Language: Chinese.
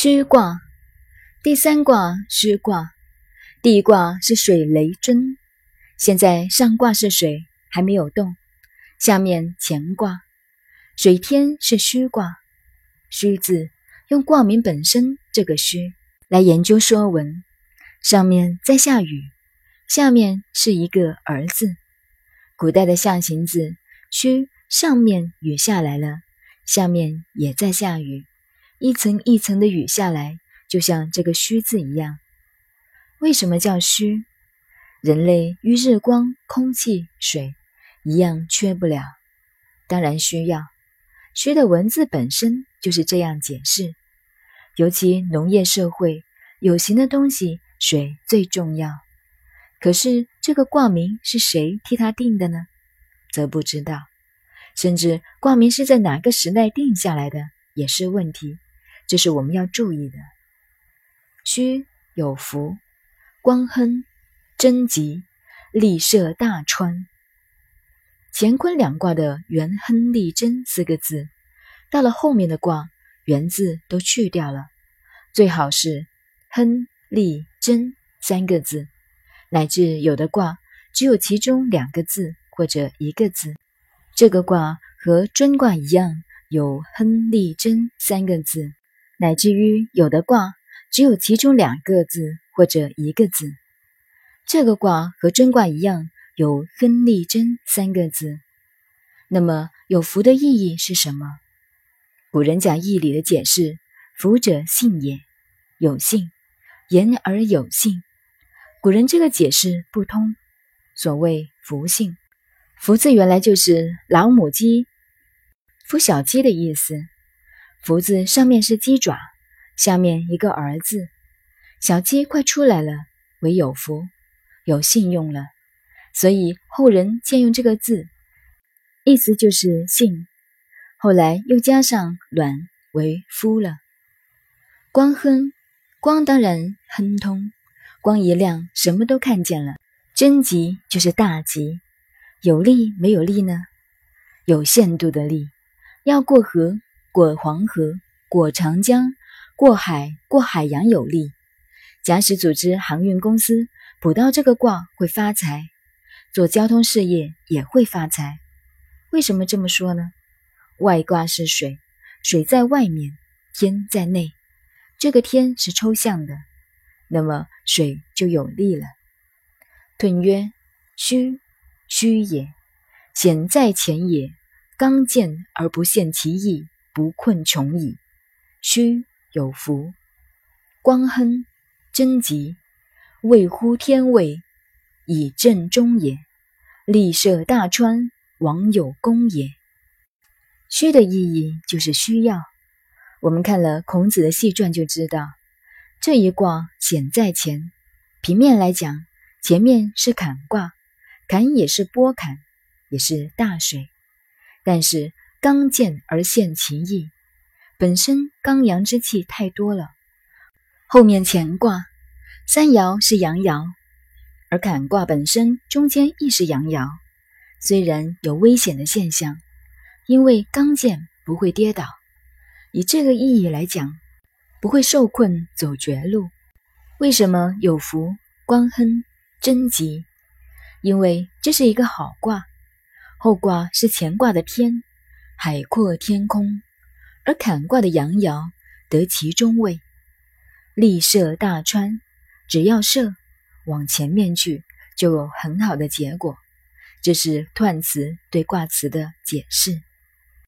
虚卦，第三卦虚卦，第一卦是水雷针。现在上卦是水，还没有动。下面乾卦，水天是虚卦。虚字用卦名本身这个虚来研究说文。上面在下雨，下面是一个儿字。古代的象形字，虚上面雨下来了，下面也在下雨。一层一层的雨下来，就像这个“虚”字一样。为什么叫虚？人类与日光、空气、水一样缺不了，当然需要。虚的文字本身就是这样解释。尤其农业社会，有形的东西，水最重要。可是这个卦名是谁替他定的呢？则不知道。甚至卦名是在哪个时代定下来的，也是问题。这是我们要注意的。虚有福，光亨，贞吉，利涉大川。乾坤两卦的元亨利贞四个字，到了后面的卦，元字都去掉了，最好是亨利贞三个字，乃至有的卦只有其中两个字或者一个字。这个卦和尊卦一样，有亨利贞三个字。乃至于有的卦只有其中两个字或者一个字，这个卦和真卦一样有亨利贞三个字。那么有福的意义是什么？古人讲义理的解释：福者信也，有信，言而有信。古人这个解释不通。所谓福信，福字原来就是老母鸡孵小鸡的意思。福字上面是鸡爪，下面一个儿字，小鸡快出来了，为有福，有信用了，所以后人借用这个字，意思就是信。后来又加上卵为夫了。光亨，光当然亨通，光一亮，什么都看见了。贞吉就是大吉，有利没有利呢？有限度的利，要过河。过黄河，过长江，过海，过海洋有利。假使组织航运公司，卜到这个卦会发财；做交通事业也会发财。为什么这么说呢？外卦是水，水在外面，天在内。这个天是抽象的，那么水就有利了。吞曰：虚，虚也，险在前也。刚健而不陷其意。不困穷矣。虚有福，光亨，贞吉，位乎天位，以正中也。利涉大川，王有功也。虚的意义就是需要。我们看了孔子的细传就知道，这一卦险在前。平面来讲，前面是坎卦，坎也是波坎，也是大水，但是。刚健而现其意，本身刚阳之气太多了。后面乾卦三爻是阳爻，而坎卦本身中间亦是阳爻，虽然有危险的现象，因为刚健不会跌倒，以这个意义来讲，不会受困走绝路。为什么有福光亨贞吉？因为这是一个好卦。后卦是乾卦的天。海阔天空，而坎卦的阳爻得其中位，立射大川，只要射往前面去，就有很好的结果。这是彖辞对卦辞的解释。